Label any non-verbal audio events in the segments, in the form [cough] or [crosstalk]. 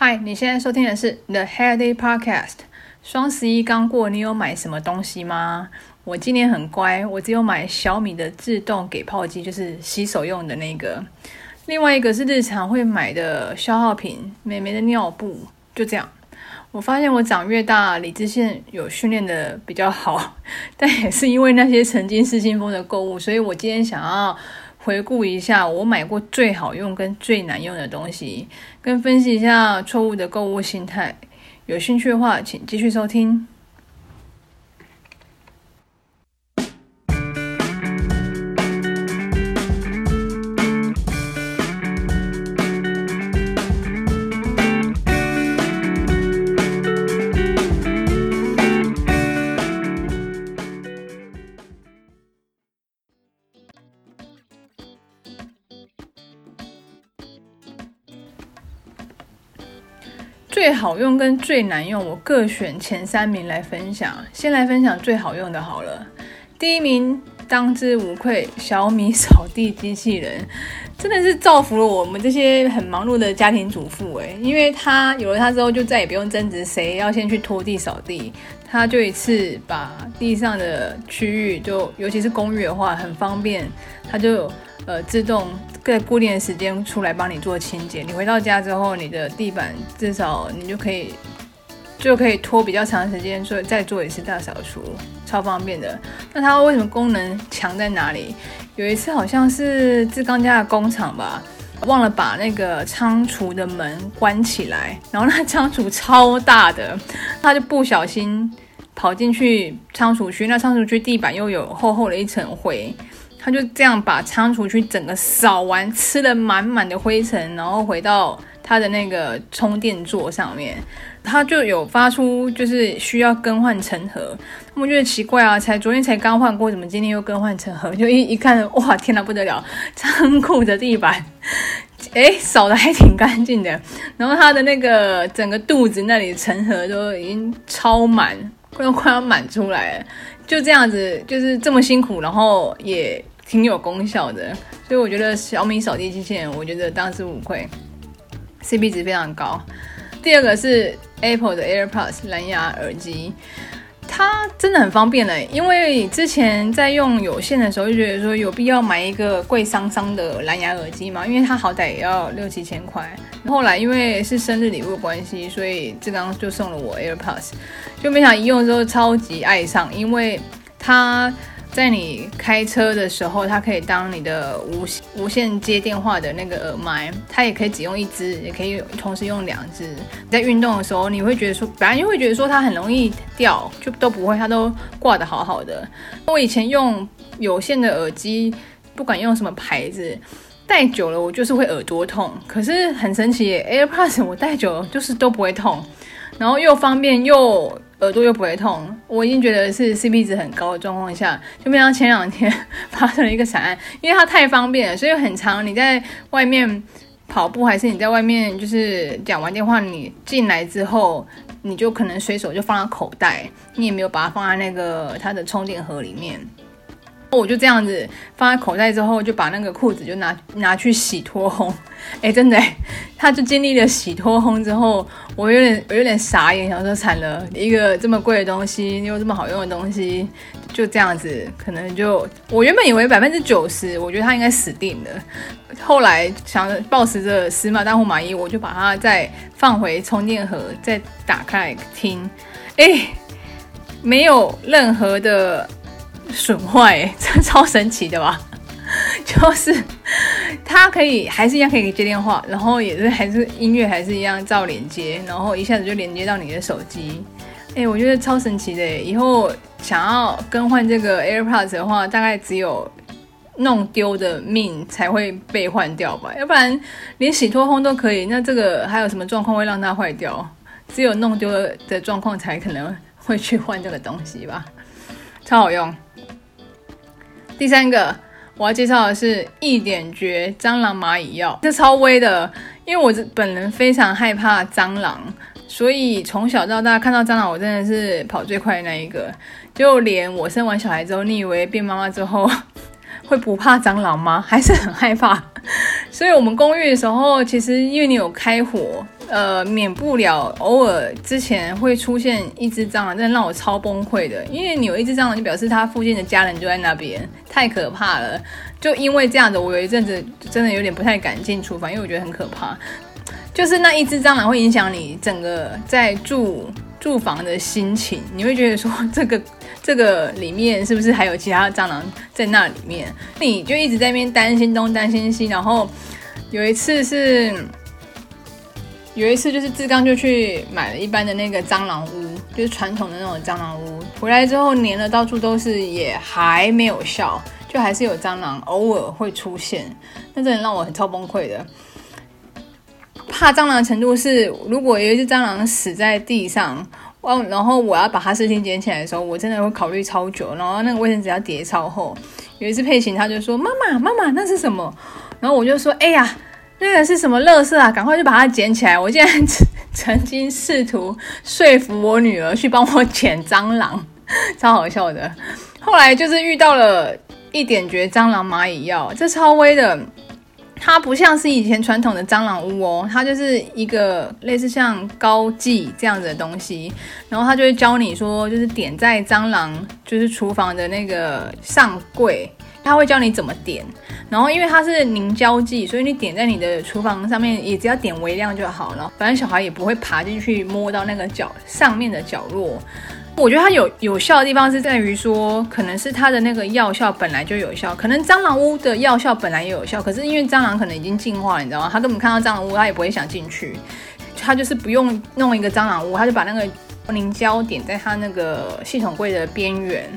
嗨，你现在收听的是 The Hair Day Podcast。双十一刚过，你有买什么东西吗？我今年很乖，我只有买小米的自动给泡机，就是洗手用的那个。另外一个是日常会买的消耗品，美眉的尿布。就这样，我发现我长越大，理智线有训练的比较好，但也是因为那些曾经失心疯的购物，所以我今天想要。回顾一下我买过最好用跟最难用的东西，跟分析一下错误的购物心态。有兴趣的话，请继续收听。好用跟最难用，我各选前三名来分享。先来分享最好用的好了。第一名当之无愧，小米扫地机器人，真的是造福了我们这些很忙碌的家庭主妇诶，因为它有了它之后，就再也不用争执谁要先去拖地扫地，它就一次把地上的区域就，尤其是公寓的话，很方便，它就呃自动。在固定的时间出来帮你做清洁，你回到家之后，你的地板至少你就可以就可以拖比较长时间，做再做一次大扫除，超方便的。那它为什么功能强在哪里？有一次好像是志刚家的工厂吧，忘了把那个仓储的门关起来，然后那仓储超大的，他就不小心跑进去仓储区，那仓储区地板又有厚厚的一层灰。他就这样把仓储区整个扫完，吃了满满的灰尘，然后回到他的那个充电座上面，他就有发出就是需要更换尘盒。他们觉得奇怪啊，才昨天才刚换过，怎么今天又更换尘盒？就一一看，哇，天哪，不得了！仓库的地板，哎，扫得还挺干净的。然后他的那个整个肚子那里尘盒都已经超满，快要快要满出来了。就这样子，就是这么辛苦，然后也。挺有功效的，所以我觉得小米扫地机器人，我觉得当之无愧，CP 值非常高。第二个是 Apple 的 AirPods 蓝牙耳机，它真的很方便嘞。因为之前在用有线的时候，就觉得说有必要买一个贵桑桑的蓝牙耳机嘛，因为它好歹也要六七千块。后来因为是生日礼物关系，所以志刚就送了我 AirPods，就没想一用之后超级爱上，因为它。在你开车的时候，它可以当你的无无线接电话的那个耳麦，它也可以只用一支，也可以同时用两支。在运动的时候，你会觉得说，本来就会觉得说它很容易掉，就都不会，它都挂得好好的。我以前用有线的耳机，不管用什么牌子，戴久了我就是会耳朵痛。可是很神奇，AirPods 我戴久了就是都不会痛，然后又方便又。耳朵又不会痛，我已经觉得是 CP 值很高的状况下，就没想到前两天 [laughs] 发生了一个惨案，因为它太方便了，所以很长你在外面跑步，还是你在外面就是讲完电话，你进来之后，你就可能随手就放在口袋，你也没有把它放在那个它的充电盒里面。我就这样子放在口袋之后，就把那个裤子就拿拿去洗脱烘，[laughs] 哎，真的，[laughs] 他就经历了洗脱烘之后，我有点我有点傻眼，想说惨了，一个这么贵的东西，又这么好用的东西，就这样子，可能就我原本以为百分之九十，我觉得它应该死定了。后来想着抱持着死马当活马医，我就把它再放回充电盒，再打开来听，哎，没有任何的。损坏，[laughs] 这超神奇的吧？[laughs] 就是它可以还是一样可以接电话，然后也是还是音乐还是一样照连接，然后一下子就连接到你的手机。哎，我觉得超神奇的。以后想要更换这个 AirPods 的话，大概只有弄丢的命才会被换掉吧？要不然连洗脱烘都可以，那这个还有什么状况会让它坏掉？只有弄丢的状况才可能会去换这个东西吧？超好用。第三个我要介绍的是一点绝蟑螂蚂蚁药，这超威的，因为我本人非常害怕蟑螂，所以从小到大看到蟑螂，我真的是跑最快的那一个。就连我生完小孩之后，你以为变妈妈之后 [laughs] 会不怕蟑螂吗？还是很害怕？所以我们公寓的时候，其实因为你有开火，呃，免不了偶尔之前会出现一只蟑螂，真的让我超崩溃的。因为你有一只蟑螂，就表示它附近的家人就在那边，太可怕了。就因为这样子，我有一阵子真的有点不太敢进厨房，因为我觉得很可怕。就是那一只蟑螂会影响你整个在住住房的心情，你会觉得说这个这个里面是不是还有其他蟑螂在那里面？你就一直在那边担心东担心西，然后有一次是有一次就是志刚就去买了一般的那个蟑螂屋，就是传统的那种蟑螂屋，回来之后粘了到处都是，也还没有效，就还是有蟑螂偶尔会出现，那真的让我很超崩溃的。怕蟑螂的程度是，如果有一只蟑螂死在地上，然后我要把它事情捡起来的时候，我真的会考虑超久，然后那个卫生纸要叠超厚。有一次佩琴他就说：“妈妈，妈妈，那是什么？”然后我就说：“哎呀，那个是什么垃圾啊？赶快就把它捡起来！”我竟然曾经试图说服我女儿去帮我捡蟑螂，[laughs] 超好笑的。后来就是遇到了一点绝蟑螂蚂蚁药，这超威的。它不像是以前传统的蟑螂屋哦，它就是一个类似像膏剂这样子的东西，然后它就会教你说，就是点在蟑螂就是厨房的那个上柜，他会教你怎么点，然后因为它是凝胶剂，所以你点在你的厨房上面也只要点微量就好了，反正小孩也不会爬进去摸到那个角上面的角落。我觉得它有有效的地方是在于说，可能是它的那个药效本来就有效，可能蟑螂屋的药效本来也有效，可是因为蟑螂可能已经进化了，你知道吗？它根本看到蟑螂屋，它也不会想进去，它就是不用弄一个蟑螂屋，它就把那个凝胶点在它那个系统柜的边缘。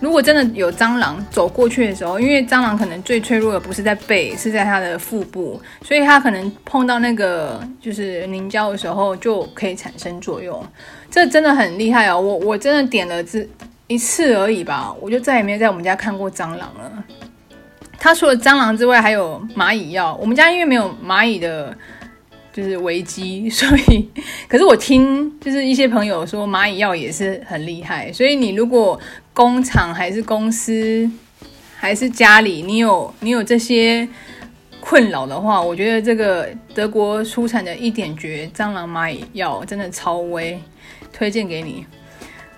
如果真的有蟑螂走过去的时候，因为蟑螂可能最脆弱的不是在背，是在它的腹部，所以它可能碰到那个就是凝胶的时候就可以产生作用。这真的很厉害哦！我我真的点了这一次而已吧，我就再也没有在我们家看过蟑螂了。它除了蟑螂之外，还有蚂蚁药。我们家因为没有蚂蚁的。就是危机，[laughs] 所以可是我听就是一些朋友说蚂蚁药也是很厉害，所以你如果工厂还是公司还是家里，你有你有这些困扰的话，我觉得这个德国出产的一点绝蟑螂蚂蚁药真的超威，推荐给你。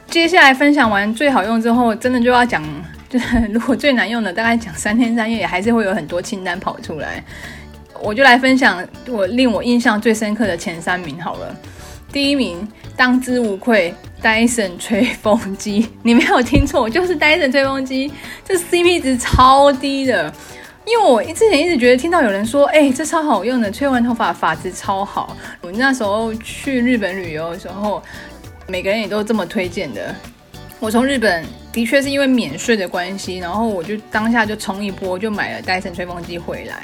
接下来分享完最好用之后，真的就要讲，就是如果最难用的，大概讲三天三夜，也还是会有很多清单跑出来。我就来分享我令我印象最深刻的前三名好了。第一名，当之无愧，，Dyson 吹风机。[laughs] 你没有听错，就是 Dyson 吹风机。这 CP 值超低的，因为我之前一直觉得听到有人说，哎、欸，这超好用的，吹完头发发质超好。我那时候去日本旅游的时候，每个人也都这么推荐的。我从日本的确是因为免税的关系，然后我就当下就冲一波，就买了戴森吹风机回来。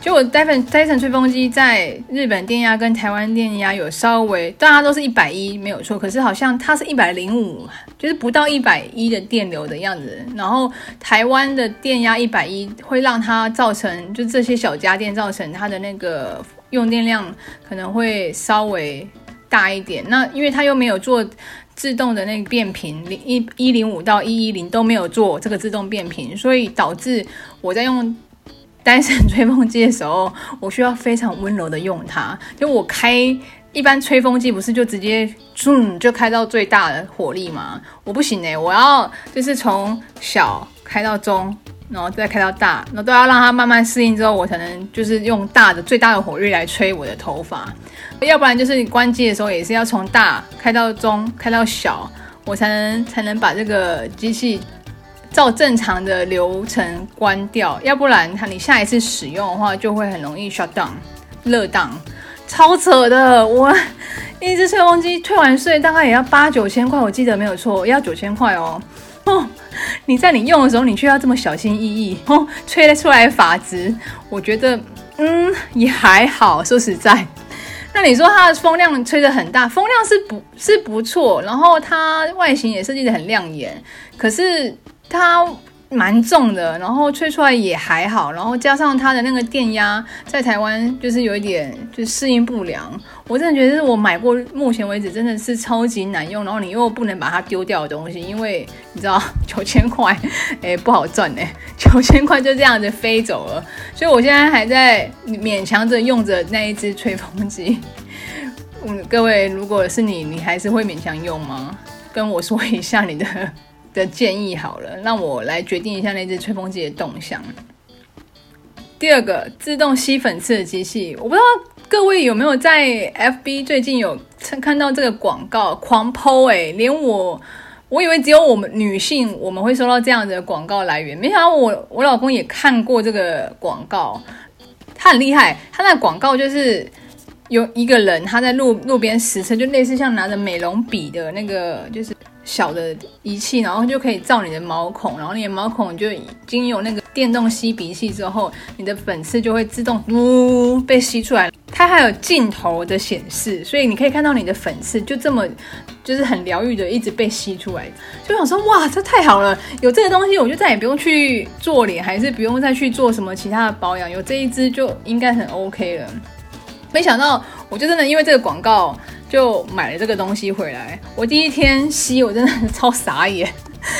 就我戴森戴森吹风机在日本电压跟台湾电压有稍微，大家都是一百一没有错，可是好像它是一百零五，就是不到一百一的电流的样子。然后台湾的电压一百一会让它造成，就这些小家电造成它的那个用电量可能会稍微大一点。那因为它又没有做自动的那个变频，零一一零五到一一零都没有做这个自动变频，所以导致我在用。单身吹风机的时候，我需要非常温柔的用它。就我开一般吹风机，不是就直接嗯就开到最大的火力吗？我不行欸，我要就是从小开到中，然后再开到大，然后都要让它慢慢适应之后，我才能就是用大的最大的火力来吹我的头发。要不然就是你关机的时候，也是要从大开到中，开到小，我才能才能把这个机器。照正常的流程关掉，要不然它你下一次使用的话就会很容易 shut down 热档，超扯的。我一支吹风机退完税大概也要八九千块，我记得没有错，要九千块哦。哦，你在你用的时候你却要这么小心翼翼哦，吹得出来发质，我觉得嗯也还好。说实在，那你说它的风量吹得很大，风量是不是不错，然后它外形也设计得很亮眼，可是。它蛮重的，然后吹出来也还好，然后加上它的那个电压在台湾就是有一点就适应不良。我真的觉得是我买过目前为止真的是超级难用，然后你又不能把它丢掉的东西，因为你知道九千块 [laughs] 哎不好赚哎，[laughs] 九千块就这样子飞走了，所以我现在还在勉强着用着那一只吹风机。[laughs] 嗯，各位如果是你，你还是会勉强用吗？跟我说一下你的。的建议好了，让我来决定一下那只吹风机的动向。第二个，自动吸粉刺的机器，我不知道各位有没有在 FB 最近有看到这个广告狂 po 哎，连我我以为只有我们女性我们会收到这样的广告来源，没想到我我老公也看过这个广告，他很厉害，他那广告就是有一个人他在路路边实车，就类似像拿着美容笔的那个就是。小的仪器，然后就可以照你的毛孔，然后你的毛孔就已经有那个电动吸鼻器之后，你的粉刺就会自动呜被吸出来。它还有镜头的显示，所以你可以看到你的粉刺就这么就是很疗愈的一直被吸出来。就想说哇，这太好了！有这个东西，我就再也不用去做脸，还是不用再去做什么其他的保养，有这一支就应该很 OK 了。没想到，我就真的因为这个广告。就买了这个东西回来，我第一天吸，我真的超傻眼，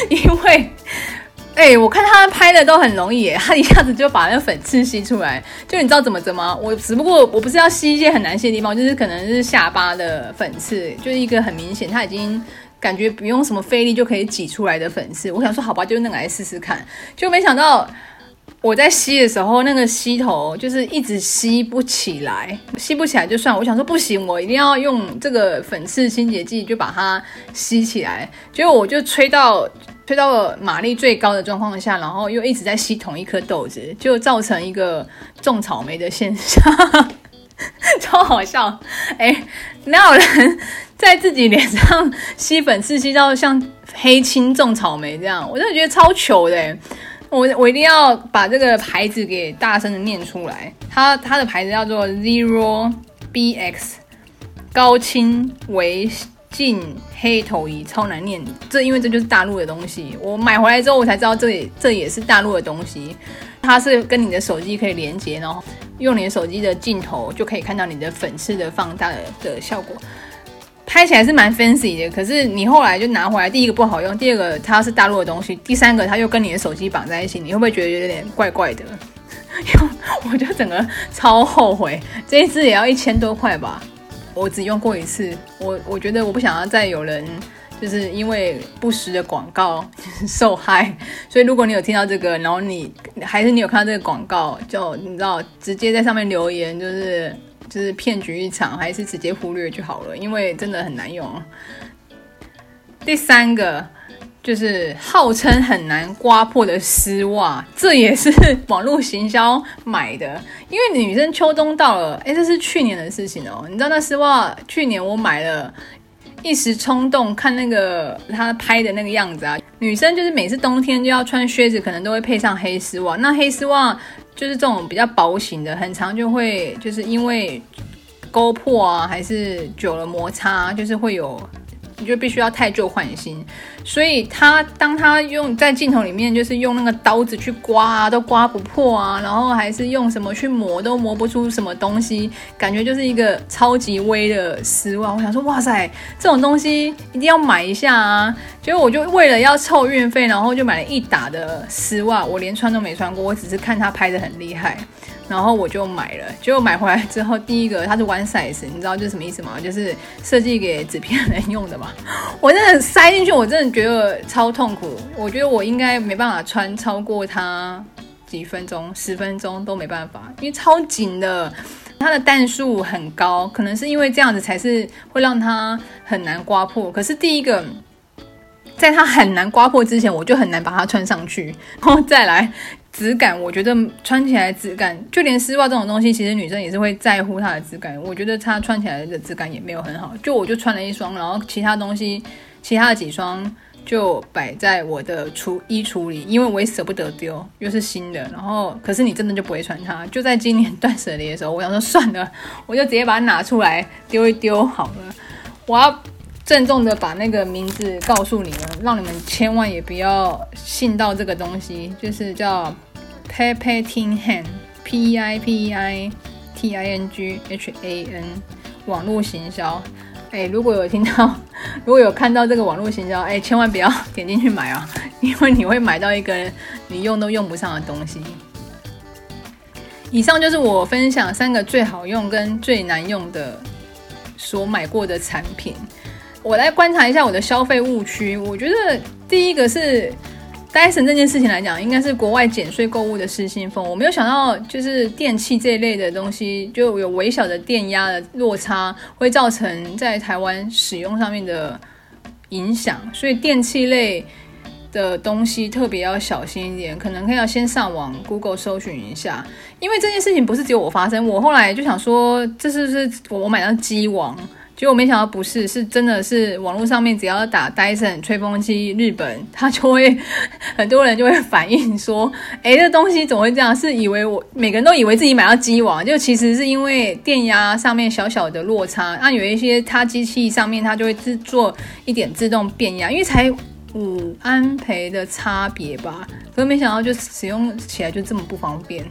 因为，[laughs] 哎、我看他拍的都很容易，他一下子就把那粉刺吸出来，就你知道怎么着吗？我只不过我不是要吸一些很难吸的地方，就是可能是下巴的粉刺，就是一个很明显，他已经感觉不用什么费力就可以挤出来的粉刺。我想说，好吧，就那个来试试看，就没想到。我在吸的时候，那个吸头就是一直吸不起来，吸不起来就算。我想说不行，我一定要用这个粉刺清洁剂，就把它吸起来。结果我就吹到吹到了马力最高的状况下，然后又一直在吸同一颗豆子，就造成一个种草莓的现象，[laughs] 超好笑。哎，哪有人在自己脸上吸粉刺吸到像黑青种草莓这样？我真的觉得超糗的。我我一定要把这个牌子给大声的念出来，它它的牌子叫做 Zero BX 高清微镜黑头仪，超难念。这因为这就是大陆的东西，我买回来之后我才知道这也这也是大陆的东西。它是跟你的手机可以连接，然后用你的手机的镜头就可以看到你的粉刺的放大的的效果。拍起来是蛮 fancy 的，可是你后来就拿回来，第一个不好用，第二个它是大陆的东西，第三个它又跟你的手机绑在一起，你会不会觉得有点怪怪的？[laughs] 我就整个超后悔，这一支也要一千多块吧，我只用过一次，我我觉得我不想要再有人就是因为不实的广告受害，[laughs] 所以如果你有听到这个，然后你还是你有看到这个广告，就你知道直接在上面留言就是。是骗局一场，还是直接忽略就好了，因为真的很难用。第三个就是号称很难刮破的丝袜，这也是 [laughs] 网络行销买的。因为女生秋冬到了，哎，这是去年的事情哦。你知道那丝袜，去年我买了，一时冲动看那个他拍的那个样子啊，女生就是每次冬天就要穿靴子，可能都会配上黑丝袜。那黑丝袜。就是这种比较薄型的，很常就会就是因为勾破啊，还是久了摩擦，就是会有。你就必须要汰旧换新，所以他当他用在镜头里面，就是用那个刀子去刮啊，都刮不破啊，然后还是用什么去磨，都磨不出什么东西，感觉就是一个超级微的丝袜。我想说，哇塞，这种东西一定要买一下啊！结果我就为了要凑运费，然后就买了一打的丝袜，我连穿都没穿过，我只是看他拍得很厉害。然后我就买了，结果买回来之后，第一个它是 one size，你知道这是什么意思吗？就是设计给纸片人用的嘛。[laughs] 我真的塞进去，我真的觉得超痛苦。我觉得我应该没办法穿超过它几分钟，十分钟都没办法，因为超紧的。它的弹数很高，可能是因为这样子才是会让它很难刮破。可是第一个，在它很难刮破之前，我就很难把它穿上去，然后再来。质感，我觉得穿起来质感，就连丝袜这种东西，其实女生也是会在乎它的质感。我觉得它穿起来的质感也没有很好。就我就穿了一双，然后其他东西，其他的几双就摆在我的橱衣橱里，因为我也舍不得丢，又是新的。然后，可是你真的就不会穿它。就在今年断舍离的时候，我想说算了，我就直接把它拿出来丢一丢好了。我要郑重的把那个名字告诉你们，让你们千万也不要信到这个东西，就是叫 Peipeting Han，P E I P E I T I N G H A N，网络行销。哎，如果有听到，如果有看到这个网络行销，哎，千万不要点进去买啊，[laughs] 因为你会买到一个你用都用不上的东西。以上就是我分享三个最好用跟最难用的所买过的产品。我来观察一下我的消费误区。我觉得第一个是 Dyson 这件事情来讲，应该是国外减税购物的失心疯。我没有想到，就是电器这一类的东西，就有微小的电压的落差，会造成在台湾使用上面的影响。所以电器类。的东西特别要小心一点，可能要先上网 Google 搜寻一下，因为这件事情不是只有我发生。我后来就想说，这是不是我买到机王？结果没想到不是，是真的是网络上面只要打 Dyson 吹风机日本，它就会很多人就会反映说，诶，这东西怎么会这样？是以为我每个人都以为自己买到机王，就其实是因为电压上面小小的落差，那有一些它机器上面它就会自做一点自动变压，因为才。五安培的差别吧，可是没想到就使用起来就这么不方便，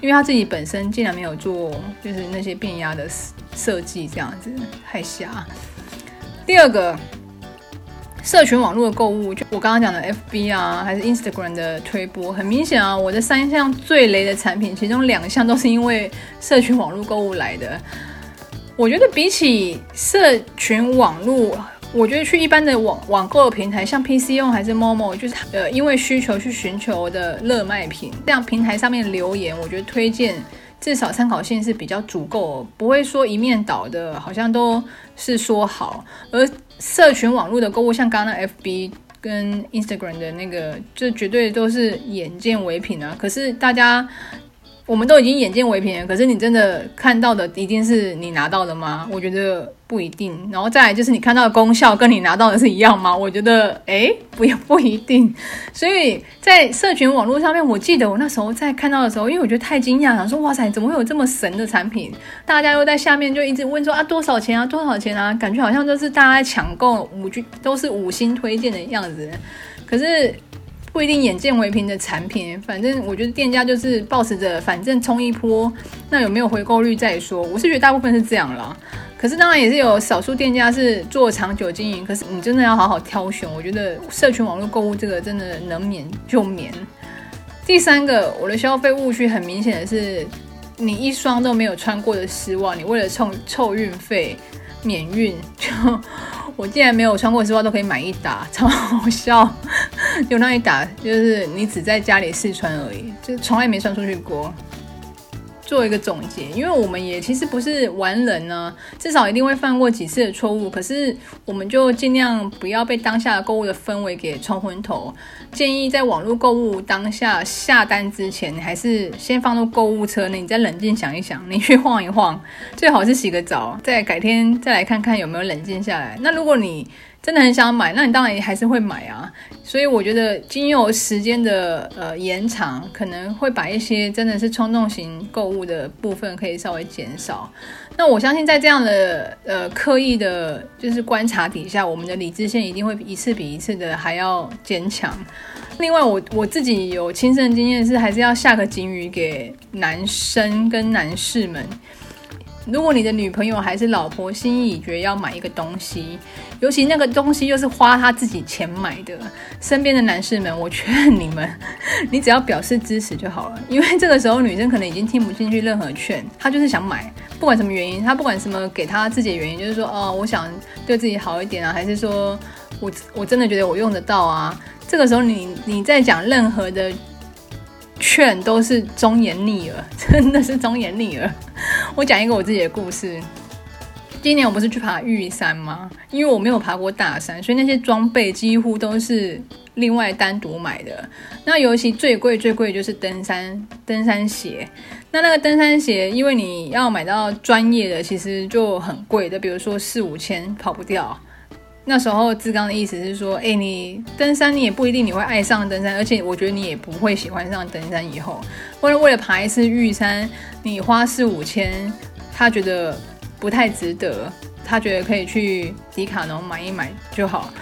因为他自己本身竟然没有做就是那些变压的设计，这样子太瞎。第二个，社群网络的购物，就我刚刚讲的 FB 啊，还是 Instagram 的推播，很明显啊，我的三项最雷的产品，其中两项都是因为社群网络购物来的。我觉得比起社群网络。我觉得去一般的网网购平台，像 PC 用还是 Momo，就是呃，因为需求去寻求的热卖品，这样平台上面留言，我觉得推荐至少参考性是比较足够，不会说一面倒的，好像都是说好。而社群网络的购物，像刚刚 FB 跟 Instagram 的那个，这绝对都是眼见为凭啊。可是大家。我们都已经眼见为凭，可是你真的看到的一定是你拿到的吗？我觉得不一定。然后再来就是你看到的功效跟你拿到的是一样吗？我觉得诶，不不一定。所以在社群网络上面，我记得我那时候在看到的时候，因为我觉得太惊讶，想说哇塞，怎么会有这么神的产品？大家又在下面就一直问说啊多少钱啊多少钱啊，感觉好像都是大家抢购五 G 都是五星推荐的样子。可是。不一定眼见为凭的产品，反正我觉得店家就是抱持着反正冲一波，那有没有回购率再说。我是觉得大部分是这样啦，可是当然也是有少数店家是做长久经营。可是你真的要好好挑选，我觉得社群网络购物这个真的能免就免。第三个，我的消费误区很明显的是，你一双都没有穿过的丝袜，你为了凑凑运费免运就。我竟然没有穿过丝袜都可以买一打，超好笑！就那一打，就是你只在家里试穿而已，就从来没穿出去过。做一个总结，因为我们也其实不是完人呢，至少一定会犯过几次的错误。可是我们就尽量不要被当下的购物的氛围给冲昏头。建议在网络购物当下下单之前，你还是先放入购物车内，你再冷静想一想，[laughs] 你去晃一晃，最好是洗个澡，再改天再来看看有没有冷静下来。那如果你真的很想买，那你当然还是会买啊。所以我觉得经由时间的呃延长，可能会把一些真的是冲动型购物的部分可以稍微减少。那我相信在这样的呃刻意的，就是观察底下，我们的理智线一定会一次比一次的还要坚强。另外我，我自己有亲身经验是，还是要下个警语给男生跟男士们。如果你的女朋友还是老婆心意已决要买一个东西，尤其那个东西又是花她自己钱买的，身边的男士们，我劝你们，[laughs] 你只要表示支持就好了。因为这个时候女生可能已经听不进去任何劝，她就是想买，不管什么原因，她不管什么给她自己的原因，就是说哦，我想对自己好一点啊，还是说我我真的觉得我用得到啊。这个时候你你在讲任何的。劝都是忠言逆耳，[laughs] 真的是忠言逆耳。我讲一个我自己的故事。今年我不是去爬玉山吗？因为我没有爬过大山，所以那些装备几乎都是另外单独买的。那尤其最贵最贵就是登山登山鞋。那那个登山鞋，因为你要买到专业的，其实就很贵的，比如说四五千跑不掉。那时候志刚的意思是说，哎，你登山你也不一定你会爱上登山，而且我觉得你也不会喜欢上登山。以后为了为了爬一次玉山，你花四五千，他觉得不太值得，他觉得可以去迪卡侬买一买就好。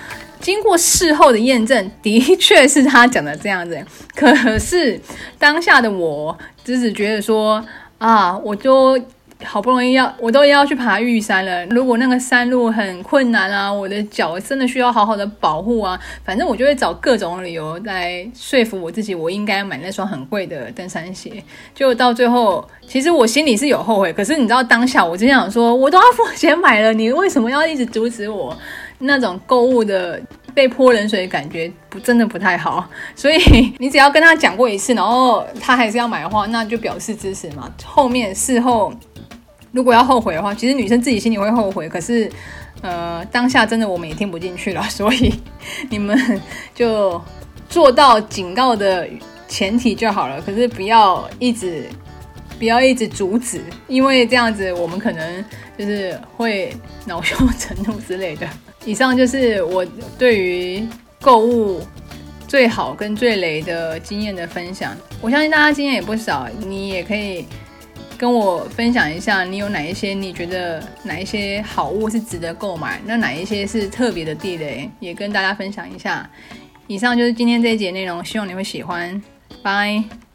经过事后的验证，的确是他讲的这样子。可是当下的我，只是觉得说啊，我就。好不容易要，我都要去爬玉山了。如果那个山路很困难啊，我的脚真的需要好好的保护啊，反正我就会找各种理由来说服我自己，我应该买那双很贵的登山鞋。就到最后，其实我心里是有后悔，可是你知道当下我真想说，我都要付钱买了，你为什么要一直阻止我？那种购物的被泼冷水的感觉不真的不太好。所以你只要跟他讲过一次，然后他还是要买的话，那就表示支持嘛。后面事后。如果要后悔的话，其实女生自己心里会后悔，可是，呃，当下真的我们也听不进去了，所以你们就做到警告的前提就好了。可是不要一直不要一直阻止，因为这样子我们可能就是会恼羞成怒之类的。以上就是我对于购物最好跟最雷的经验的分享。我相信大家经验也不少，你也可以。跟我分享一下，你有哪一些你觉得哪一些好物是值得购买？那哪一些是特别的地雷？也跟大家分享一下。以上就是今天这一节内容，希望你会喜欢。拜。